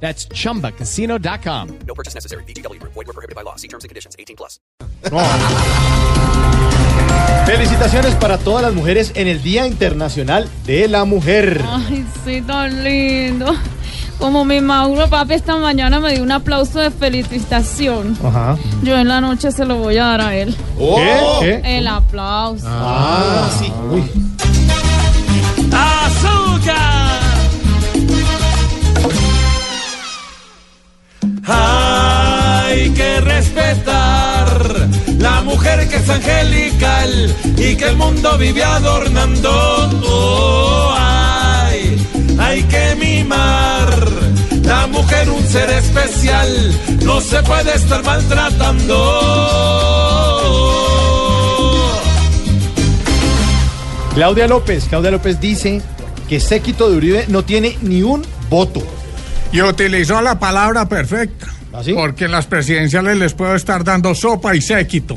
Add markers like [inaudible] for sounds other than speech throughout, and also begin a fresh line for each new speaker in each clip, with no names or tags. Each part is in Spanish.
That's chumbacasino.com.
No purchase necessary. BGW. Void were prohibited by law. See terms and conditions. 18 plus.
Felicitaciones para todas las mujeres en el Día Internacional de la Mujer.
Ay, sí, tan lindo. Como mi Mauro papi esta mañana me dio un aplauso de felicitación.
Ajá.
Yo en la noche se lo voy a dar a él.
¿Qué? ¿Qué?
El aplauso.
Ah, sí. Uy.
Mujer que es angelical y que el mundo vive adornando. Oh, hay, hay que mimar la mujer un ser especial, no se puede estar maltratando.
Claudia López. Claudia López dice que Séquito de Uribe no tiene ni un voto.
Y utilizó la palabra perfecta.
¿Ah, sí?
Porque en las presidenciales les puedo estar dando sopa y séquito.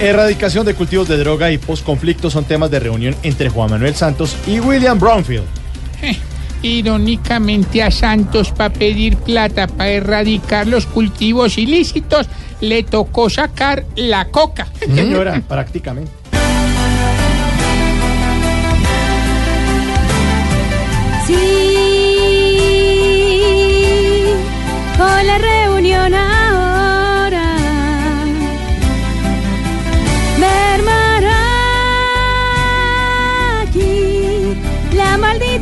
Erradicación de cultivos de droga y posconflicto son temas de reunión entre Juan Manuel Santos y William Brownfield.
Irónicamente a Santos para pedir plata para erradicar los cultivos ilícitos le tocó sacar la coca. [laughs]
Señora, prácticamente.
Sí,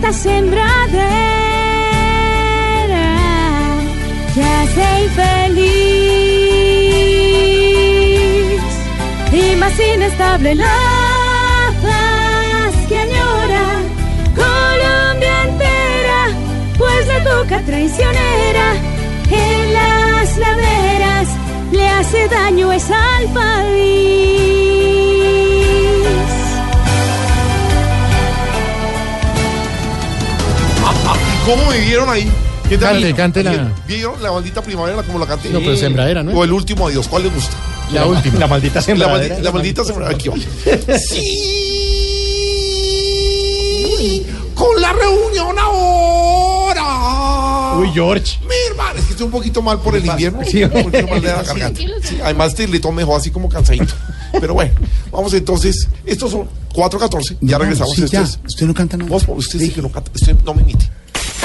maldita sembradera que hace infeliz y más inestable la paz que añora Colombia entera, pues la coca traicionera en las laderas le hace daño es al país.
¿Cómo vivieron ahí? ¿Qué tal?
Cante, cante la-
¿Vieron- ¿Vieron la maldita primavera como la canté?
No, pero sembradera, ¿no?
O el último adiós, ¿cuál les gusta?
La última. La maldita
La,
sembradera.
maldi- la maldita sembradera. Aquí va. [laughs] Sí. Con la reunión ahora.
Uy, George.
Mi hermano, es que estoy un poquito mal por el invierno.
Sí.
un poquito mal de la garganta. Sí, además te le tomé así como cansadito. Pero bueno, vamos entonces. Estos son 4.14. Ya regresamos.
sí,
Esto
ya. Usted no canta nada.
Vos, usted sí que no canta. Usted no me imite.